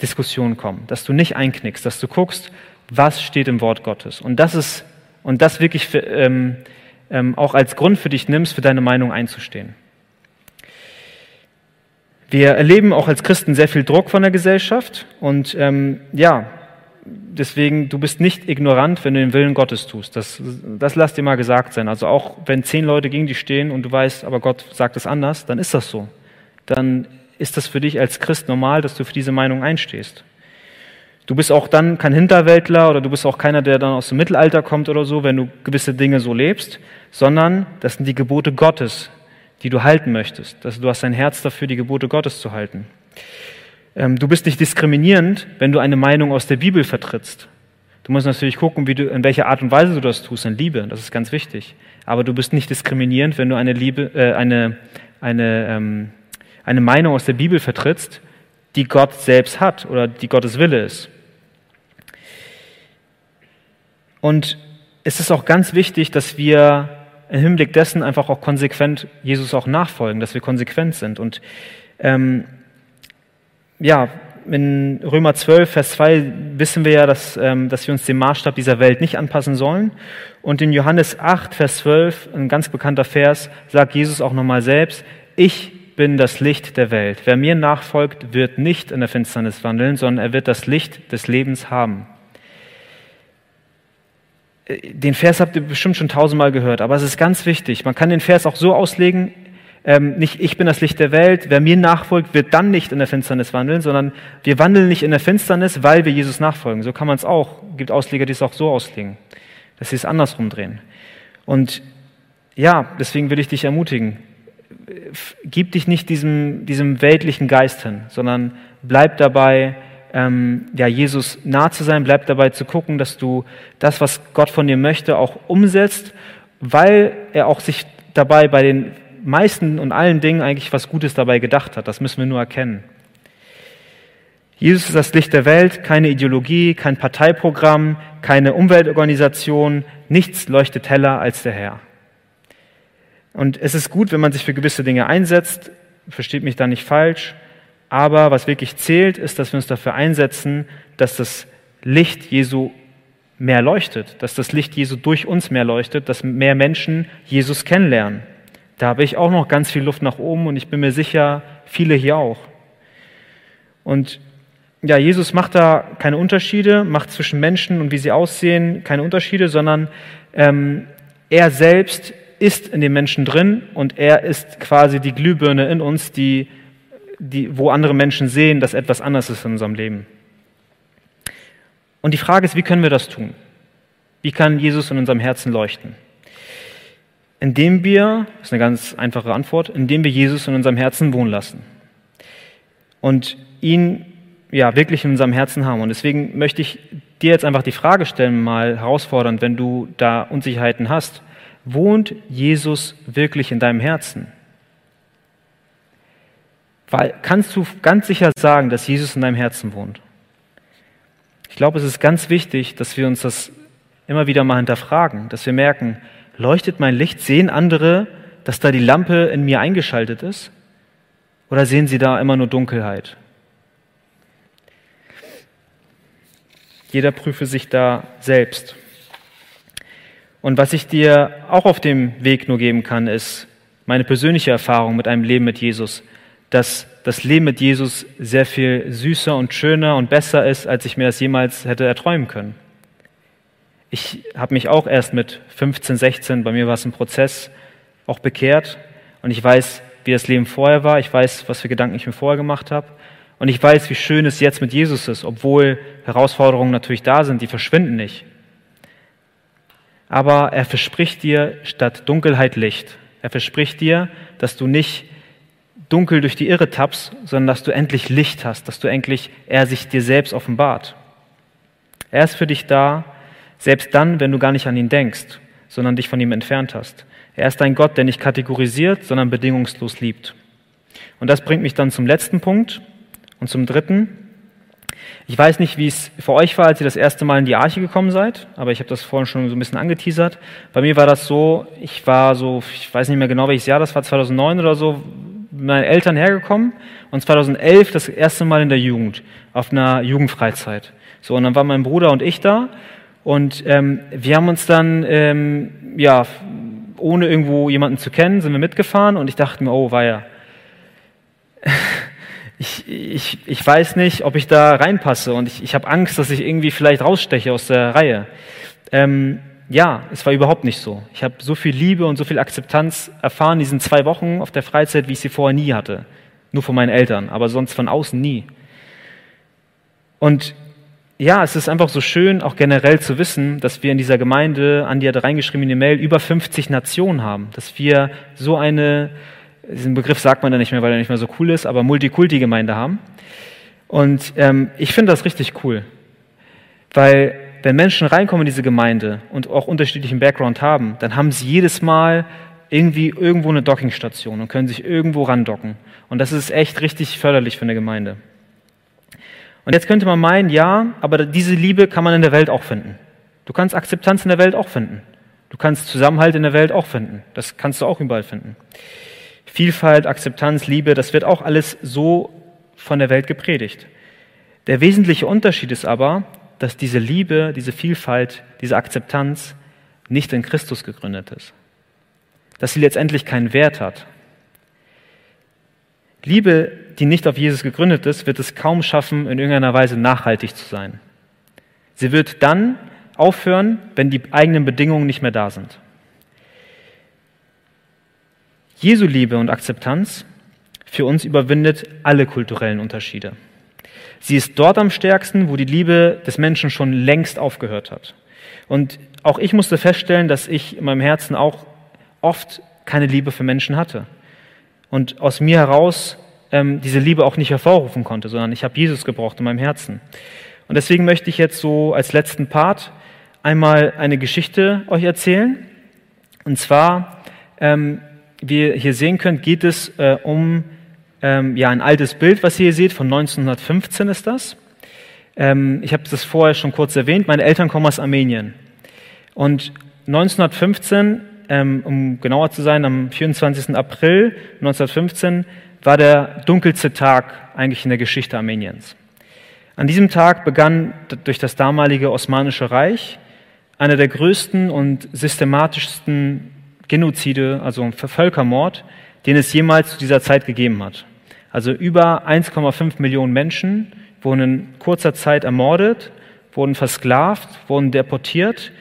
Diskussionen kommen, dass du nicht einknickst, dass du guckst, was steht im Wort Gottes. Und das ist, und das wirklich für, ähm, ähm, auch als Grund für dich nimmst, für deine Meinung einzustehen. Wir erleben auch als Christen sehr viel Druck von der Gesellschaft und ähm, ja, deswegen, du bist nicht ignorant, wenn du den Willen Gottes tust. Das, das lass dir mal gesagt sein. Also auch wenn zehn Leute gegen dich stehen und du weißt, aber Gott sagt es anders, dann ist das so. Dann ist das für dich als Christ normal, dass du für diese Meinung einstehst. Du bist auch dann kein Hinterwäldler oder du bist auch keiner, der dann aus dem Mittelalter kommt oder so, wenn du gewisse Dinge so lebst, sondern das sind die Gebote Gottes, die du halten möchtest. Das, du hast ein Herz dafür, die Gebote Gottes zu halten. Ähm, du bist nicht diskriminierend, wenn du eine Meinung aus der Bibel vertrittst. Du musst natürlich gucken, wie du, in welcher Art und Weise du das tust, in Liebe, das ist ganz wichtig. Aber du bist nicht diskriminierend, wenn du eine Liebe, äh, eine, eine ähm, eine Meinung aus der Bibel vertrittst, die Gott selbst hat oder die Gottes Wille ist. Und es ist auch ganz wichtig, dass wir im Hinblick dessen einfach auch konsequent Jesus auch nachfolgen, dass wir konsequent sind. Und ähm, ja, in Römer 12, Vers 2 wissen wir ja, dass, ähm, dass wir uns dem Maßstab dieser Welt nicht anpassen sollen. Und in Johannes 8, Vers 12, ein ganz bekannter Vers, sagt Jesus auch nochmal selbst, ich bin das Licht der Welt. Wer mir nachfolgt, wird nicht in der Finsternis wandeln, sondern er wird das Licht des Lebens haben. Den Vers habt ihr bestimmt schon tausendmal gehört, aber es ist ganz wichtig. Man kann den Vers auch so auslegen, ähm, nicht ich bin das Licht der Welt, wer mir nachfolgt, wird dann nicht in der Finsternis wandeln, sondern wir wandeln nicht in der Finsternis, weil wir Jesus nachfolgen. So kann man es auch. Es gibt Ausleger, die es auch so auslegen, dass sie es andersrum drehen. Und ja, deswegen will ich dich ermutigen, gib dich nicht diesem, diesem weltlichen Geist hin, sondern bleib dabei, ähm, ja, Jesus nah zu sein, bleib dabei zu gucken, dass du das, was Gott von dir möchte, auch umsetzt, weil er auch sich dabei bei den meisten und allen Dingen eigentlich was Gutes dabei gedacht hat. Das müssen wir nur erkennen. Jesus ist das Licht der Welt, keine Ideologie, kein Parteiprogramm, keine Umweltorganisation, nichts leuchtet heller als der Herr. Und es ist gut, wenn man sich für gewisse Dinge einsetzt, versteht mich da nicht falsch, aber was wirklich zählt, ist, dass wir uns dafür einsetzen, dass das Licht Jesu mehr leuchtet, dass das Licht Jesu durch uns mehr leuchtet, dass mehr Menschen Jesus kennenlernen. Da habe ich auch noch ganz viel Luft nach oben und ich bin mir sicher, viele hier auch. Und ja, Jesus macht da keine Unterschiede, macht zwischen Menschen und wie sie aussehen keine Unterschiede, sondern ähm, er selbst ist in den Menschen drin und er ist quasi die Glühbirne in uns, die, die, wo andere Menschen sehen, dass etwas anders ist in unserem Leben. Und die Frage ist, wie können wir das tun? Wie kann Jesus in unserem Herzen leuchten? Indem wir, das ist eine ganz einfache Antwort, indem wir Jesus in unserem Herzen wohnen lassen. Und ihn ja wirklich in unserem Herzen haben. Und deswegen möchte ich dir jetzt einfach die Frage stellen, mal herausfordernd, wenn du da Unsicherheiten hast. Wohnt Jesus wirklich in deinem Herzen? Weil kannst du ganz sicher sagen, dass Jesus in deinem Herzen wohnt? Ich glaube, es ist ganz wichtig, dass wir uns das immer wieder mal hinterfragen, dass wir merken, leuchtet mein Licht, sehen andere, dass da die Lampe in mir eingeschaltet ist? Oder sehen sie da immer nur Dunkelheit? Jeder prüfe sich da selbst. Und was ich dir auch auf dem Weg nur geben kann, ist meine persönliche Erfahrung mit einem Leben mit Jesus, dass das Leben mit Jesus sehr viel süßer und schöner und besser ist, als ich mir das jemals hätte erträumen können. Ich habe mich auch erst mit 15, 16, bei mir war es ein Prozess, auch bekehrt und ich weiß, wie das Leben vorher war, ich weiß, was für Gedanken ich mir vorher gemacht habe und ich weiß, wie schön es jetzt mit Jesus ist, obwohl Herausforderungen natürlich da sind, die verschwinden nicht aber er verspricht dir statt Dunkelheit Licht. Er verspricht dir, dass du nicht dunkel durch die Irre tappst, sondern dass du endlich Licht hast, dass du endlich er sich dir selbst offenbart. Er ist für dich da, selbst dann, wenn du gar nicht an ihn denkst, sondern dich von ihm entfernt hast. Er ist ein Gott, der nicht kategorisiert, sondern bedingungslos liebt. Und das bringt mich dann zum letzten Punkt und zum dritten. Ich weiß nicht, wie es für euch war, als ihr das erste Mal in die Arche gekommen seid, aber ich habe das vorhin schon so ein bisschen angeteasert. Bei mir war das so, ich war so, ich weiß nicht mehr genau welches Jahr, das war 2009 oder so, meinen Eltern hergekommen und 2011 das erste Mal in der Jugend, auf einer Jugendfreizeit. So, und dann waren mein Bruder und ich da und ähm, wir haben uns dann, ähm, ja, ohne irgendwo jemanden zu kennen, sind wir mitgefahren und ich dachte mir, oh, ja ich, ich, ich weiß nicht, ob ich da reinpasse und ich, ich habe Angst, dass ich irgendwie vielleicht raussteche aus der Reihe. Ähm, ja, es war überhaupt nicht so. Ich habe so viel Liebe und so viel Akzeptanz erfahren in diesen zwei Wochen auf der Freizeit, wie ich sie vorher nie hatte. Nur von meinen Eltern, aber sonst von außen nie. Und ja, es ist einfach so schön, auch generell zu wissen, dass wir in dieser Gemeinde, Andi hat reingeschrieben in die Mail, über 50 Nationen haben. Dass wir so eine diesen Begriff sagt man dann nicht mehr, weil er nicht mehr so cool ist, aber Multikulti-Gemeinde haben. Und ähm, ich finde das richtig cool, weil wenn Menschen reinkommen in diese Gemeinde und auch unterschiedlichen Background haben, dann haben sie jedes Mal irgendwie irgendwo eine Dockingstation und können sich irgendwo randocken. Und das ist echt richtig förderlich für eine Gemeinde. Und jetzt könnte man meinen, ja, aber diese Liebe kann man in der Welt auch finden. Du kannst Akzeptanz in der Welt auch finden. Du kannst Zusammenhalt in der Welt auch finden. Das kannst du auch überall finden. Vielfalt, Akzeptanz, Liebe, das wird auch alles so von der Welt gepredigt. Der wesentliche Unterschied ist aber, dass diese Liebe, diese Vielfalt, diese Akzeptanz nicht in Christus gegründet ist. Dass sie letztendlich keinen Wert hat. Liebe, die nicht auf Jesus gegründet ist, wird es kaum schaffen, in irgendeiner Weise nachhaltig zu sein. Sie wird dann aufhören, wenn die eigenen Bedingungen nicht mehr da sind. Jesu Liebe und Akzeptanz für uns überwindet alle kulturellen Unterschiede. Sie ist dort am stärksten, wo die Liebe des Menschen schon längst aufgehört hat. Und auch ich musste feststellen, dass ich in meinem Herzen auch oft keine Liebe für Menschen hatte. Und aus mir heraus ähm, diese Liebe auch nicht hervorrufen konnte, sondern ich habe Jesus gebraucht in meinem Herzen. Und deswegen möchte ich jetzt so als letzten Part einmal eine Geschichte euch erzählen. Und zwar ähm, wie ihr hier sehen könnt, geht es äh, um ähm, ja, ein altes Bild, was ihr hier seht, von 1915 ist das. Ähm, ich habe das vorher schon kurz erwähnt, meine Eltern kommen aus Armenien. Und 1915, ähm, um genauer zu sein, am 24. April 1915 war der dunkelste Tag eigentlich in der Geschichte Armeniens. An diesem Tag begann durch das damalige Osmanische Reich einer der größten und systematischsten Genozide, also Völkermord, den es jemals zu dieser Zeit gegeben hat. Also über 1,5 Millionen Menschen, wurden in kurzer Zeit ermordet, wurden versklavt, wurden deportiert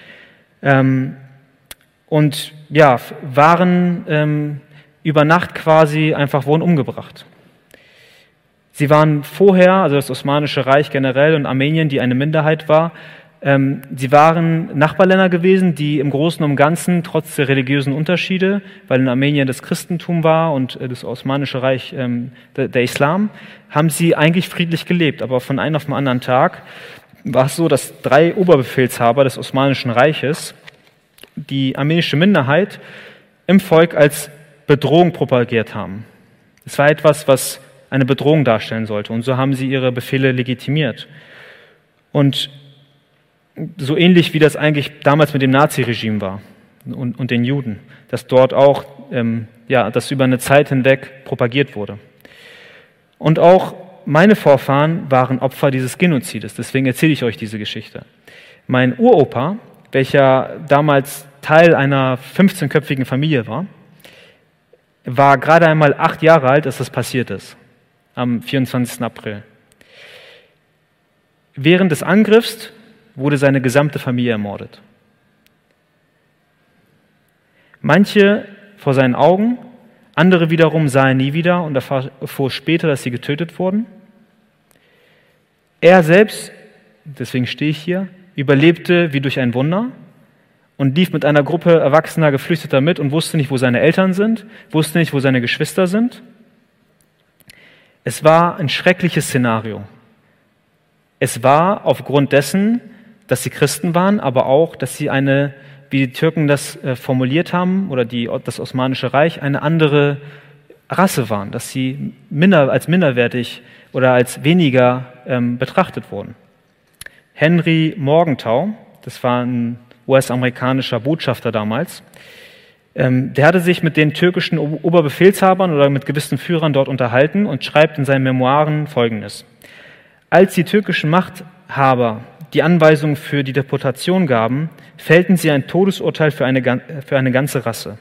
ähm, und ja, waren ähm, über Nacht quasi einfach wurden umgebracht. Sie waren vorher, also das Osmanische Reich generell und Armenien, die eine Minderheit war, ähm, sie waren Nachbarländer gewesen, die im Großen und Ganzen, trotz der religiösen Unterschiede, weil in Armenien das Christentum war und äh, das Osmanische Reich ähm, der, der, Islam, haben sie eigentlich friedlich gelebt. Aber von einem auf den anderen Tag war es so, dass drei Oberbefehlshaber des Osmanischen Reiches die armenische Minderheit im Volk als Bedrohung propagiert haben. Es war etwas, was eine Bedrohung darstellen sollte. Und so haben sie ihre Befehle legitimiert. Und so ähnlich wie das eigentlich damals mit dem Naziregime war und, und, den Juden, dass dort auch, ähm, ja, das über eine Zeit hinweg propagiert wurde. Und auch meine Vorfahren waren Opfer dieses Genozides, deswegen erzähle ich euch diese Geschichte. Mein Uropa, welcher damals Teil einer 15-köpfigen Familie war, war gerade einmal acht Jahre alt, als das passiert ist, am 24. April. Während des Angriffs wurde seine gesamte Familie ermordet. Manche vor seinen Augen, andere wiederum sah er nie wieder und erfuhr später, dass sie getötet wurden. Er selbst, deswegen stehe ich hier, überlebte wie durch ein Wunder und lief mit einer Gruppe erwachsener Geflüchteter mit und wusste nicht, wo seine Eltern sind, wusste nicht, wo seine Geschwister sind. Es war ein schreckliches Szenario. Es war aufgrund dessen, dass sie Christen waren, aber auch, dass sie eine, wie die Türken das äh, formuliert haben, oder die, das Osmanische Reich, eine andere Rasse waren, dass sie minder, als minderwertig oder als weniger ähm, betrachtet wurden. Henry Morgenthau, das war ein US-amerikanischer Botschafter damals, ähm, der hatte sich mit den türkischen Oberbefehlshabern oder mit gewissen Führern dort unterhalten und schreibt in seinen Memoiren Folgendes. Als die türkischen Machthaber die Anweisung für die Deportation gaben, fällten sie ein Todesurteil für eine, für eine ganze Rasse.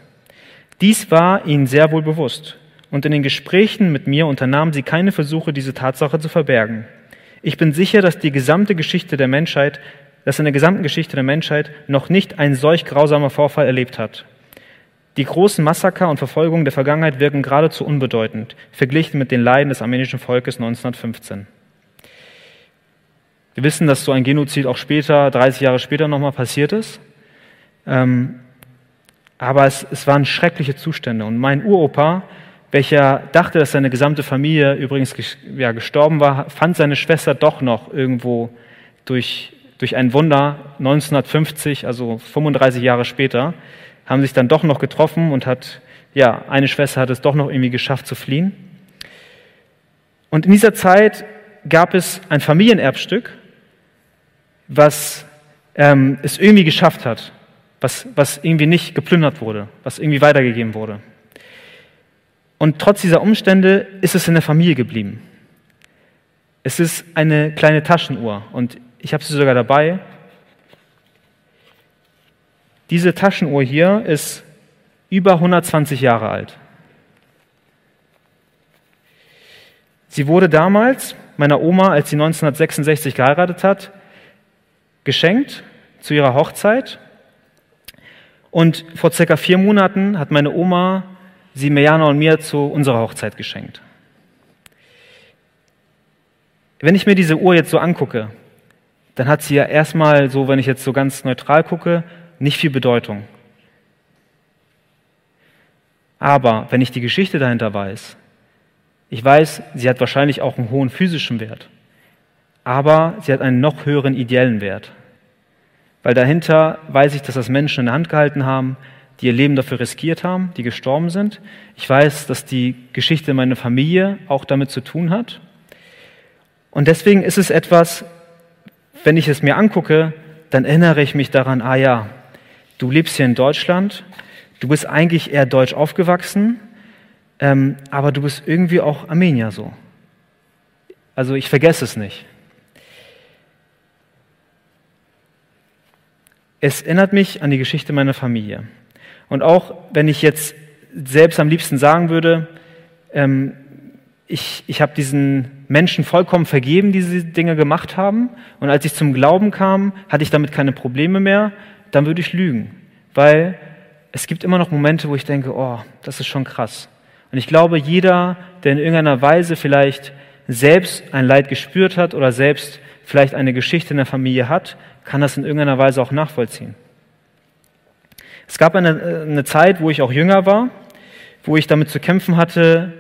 Dies war ihnen sehr wohl bewusst, und in den Gesprächen mit mir unternahmen sie keine Versuche, diese Tatsache zu verbergen. Ich bin sicher, dass die gesamte Geschichte der Menschheit, dass in der gesamten Geschichte der Menschheit noch nicht ein solch grausamer Vorfall erlebt hat. Die großen Massaker und Verfolgungen der Vergangenheit wirken geradezu unbedeutend, verglichen mit den Leiden des armenischen Volkes 1915. Wir wissen, dass so ein Genozid auch später, 30 Jahre später nochmal passiert ist. Ähm, aber es, es waren schreckliche Zustände. Und mein Uropa, welcher dachte, dass seine gesamte Familie übrigens ja, gestorben war, fand seine Schwester doch noch irgendwo durch, durch ein Wunder 1950, also 35 Jahre später, haben sich dann doch noch getroffen und hat, ja, eine Schwester hat es doch noch irgendwie geschafft zu fliehen. Und in dieser Zeit gab es ein Familienerbstück, was ähm, es irgendwie geschafft hat, was, was irgendwie nicht geplündert wurde, was irgendwie weitergegeben wurde. Und trotz dieser Umstände ist es in der Familie geblieben. Es ist eine kleine Taschenuhr und ich habe sie sogar dabei. Diese Taschenuhr hier ist über 120 Jahre alt. Sie wurde damals meiner Oma, als sie 1966 geheiratet hat, geschenkt zu ihrer Hochzeit. Und vor circa vier Monaten hat meine Oma sie Mirjana und mir zu unserer Hochzeit geschenkt. Wenn ich mir diese Uhr jetzt so angucke, dann hat sie ja erstmal so, wenn ich jetzt so ganz neutral gucke, nicht viel Bedeutung. Aber wenn ich die Geschichte dahinter weiß, ich weiß, sie hat wahrscheinlich auch einen hohen physischen Wert aber sie hat einen noch höheren ideellen Wert. Weil dahinter weiß ich, dass das Menschen in der Hand gehalten haben, die ihr Leben dafür riskiert haben, die gestorben sind. Ich weiß, dass die Geschichte meiner Familie auch damit zu tun hat. Und deswegen ist es etwas, wenn ich es mir angucke, dann erinnere ich mich daran, ah ja, du lebst hier in Deutschland, du bist eigentlich eher deutsch aufgewachsen, ähm, aber du bist irgendwie auch Armenier so. Also ich vergesse es nicht. Es erinnert mich an die Geschichte meiner Familie. Und auch wenn ich jetzt selbst am liebsten sagen würde, ähm, ich, ich habe diesen Menschen vollkommen vergeben, die diese Dinge gemacht haben. Und als ich zum Glauben kam, hatte ich damit keine Probleme mehr. Dann würde ich lügen. Weil es gibt immer noch Momente, wo ich denke, oh, das ist schon krass. Und ich glaube, jeder, der in irgendeiner Weise vielleicht selbst ein Leid gespürt hat oder selbst vielleicht eine Geschichte in der Familie hat, kann das in irgendeiner Weise auch nachvollziehen. Es gab eine, eine Zeit, wo ich auch jünger war, wo ich damit zu kämpfen hatte,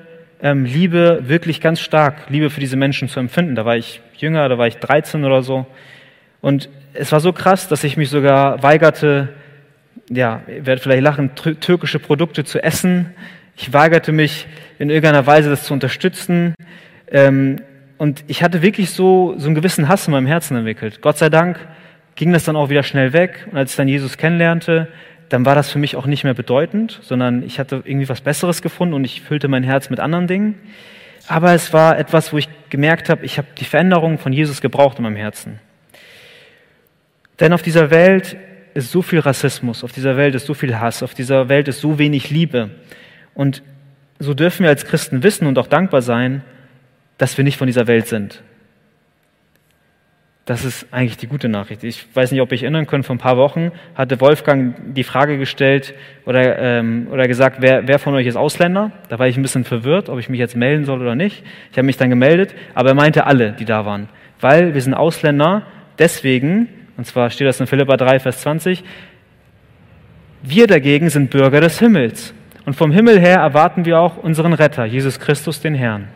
ähm, Liebe wirklich ganz stark, Liebe für diese Menschen zu empfinden. Da war ich jünger, da war ich 13 oder so. Und es war so krass, dass ich mich sogar weigerte, ja, ihr werdet vielleicht lachen, türkische Produkte zu essen. Ich weigerte mich in irgendeiner Weise, das zu unterstützen. Ähm, und ich hatte wirklich so, so einen gewissen Hass in meinem Herzen entwickelt. Gott sei Dank ging das dann auch wieder schnell weg. Und als ich dann Jesus kennenlernte, dann war das für mich auch nicht mehr bedeutend, sondern ich hatte irgendwie was Besseres gefunden und ich füllte mein Herz mit anderen Dingen. Aber es war etwas, wo ich gemerkt habe, ich habe die Veränderung von Jesus gebraucht in meinem Herzen. Denn auf dieser Welt ist so viel Rassismus, auf dieser Welt ist so viel Hass, auf dieser Welt ist so wenig Liebe. Und so dürfen wir als Christen wissen und auch dankbar sein, dass wir nicht von dieser Welt sind. Das ist eigentlich die gute Nachricht. Ich weiß nicht, ob ich erinnern können, vor ein paar Wochen hatte Wolfgang die Frage gestellt oder, ähm, oder gesagt, wer, wer von euch ist Ausländer? Da war ich ein bisschen verwirrt, ob ich mich jetzt melden soll oder nicht. Ich habe mich dann gemeldet, aber er meinte alle, die da waren. Weil wir sind Ausländer, deswegen, und zwar steht das in Philippa 3, Vers 20, wir dagegen sind Bürger des Himmels. Und vom Himmel her erwarten wir auch unseren Retter, Jesus Christus, den Herrn.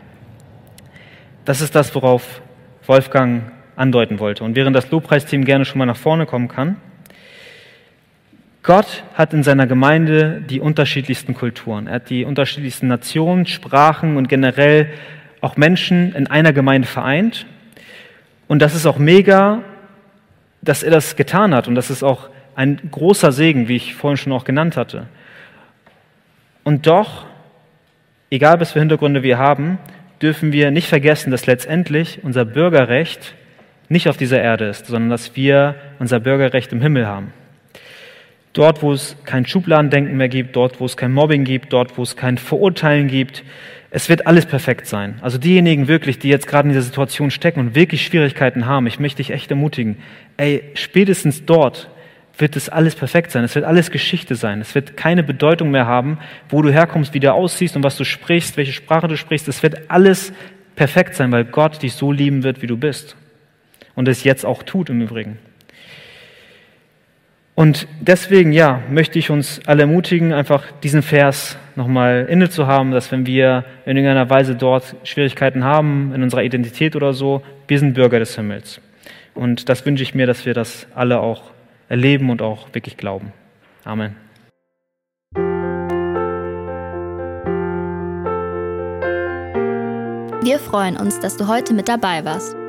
Das ist das, worauf Wolfgang andeuten wollte. Und während das Lobpreisteam gerne schon mal nach vorne kommen kann, Gott hat in seiner Gemeinde die unterschiedlichsten Kulturen. Er hat die unterschiedlichsten Nationen, Sprachen und generell auch Menschen in einer Gemeinde vereint. Und das ist auch mega, dass er das getan hat. Und das ist auch ein großer Segen, wie ich vorhin schon auch genannt hatte. Und doch, egal was für Hintergründe wir haben, dürfen wir nicht vergessen, dass letztendlich unser Bürgerrecht nicht auf dieser Erde ist, sondern dass wir unser Bürgerrecht im Himmel haben. Dort, wo es kein Schubladendenken mehr gibt, dort, wo es kein Mobbing gibt, dort, wo es kein Verurteilen gibt, es wird alles perfekt sein. Also diejenigen wirklich, die jetzt gerade in dieser Situation stecken und wirklich Schwierigkeiten haben, ich möchte dich echt ermutigen, ey, spätestens dort wird es alles perfekt sein. Es wird alles Geschichte sein. Es wird keine Bedeutung mehr haben, wo du herkommst, wie du aussiehst und was du sprichst, welche Sprache du sprichst. Es wird alles perfekt sein, weil Gott dich so lieben wird, wie du bist und es jetzt auch tut im Übrigen. Und deswegen, ja, möchte ich uns alle ermutigen, einfach diesen Vers nochmal inne zu haben, dass wenn wir in irgendeiner Weise dort Schwierigkeiten haben, in unserer Identität oder so, wir sind Bürger des Himmels. Und das wünsche ich mir, dass wir das alle auch erleben und auch wirklich glauben. Amen. Wir freuen uns, dass du heute mit dabei warst.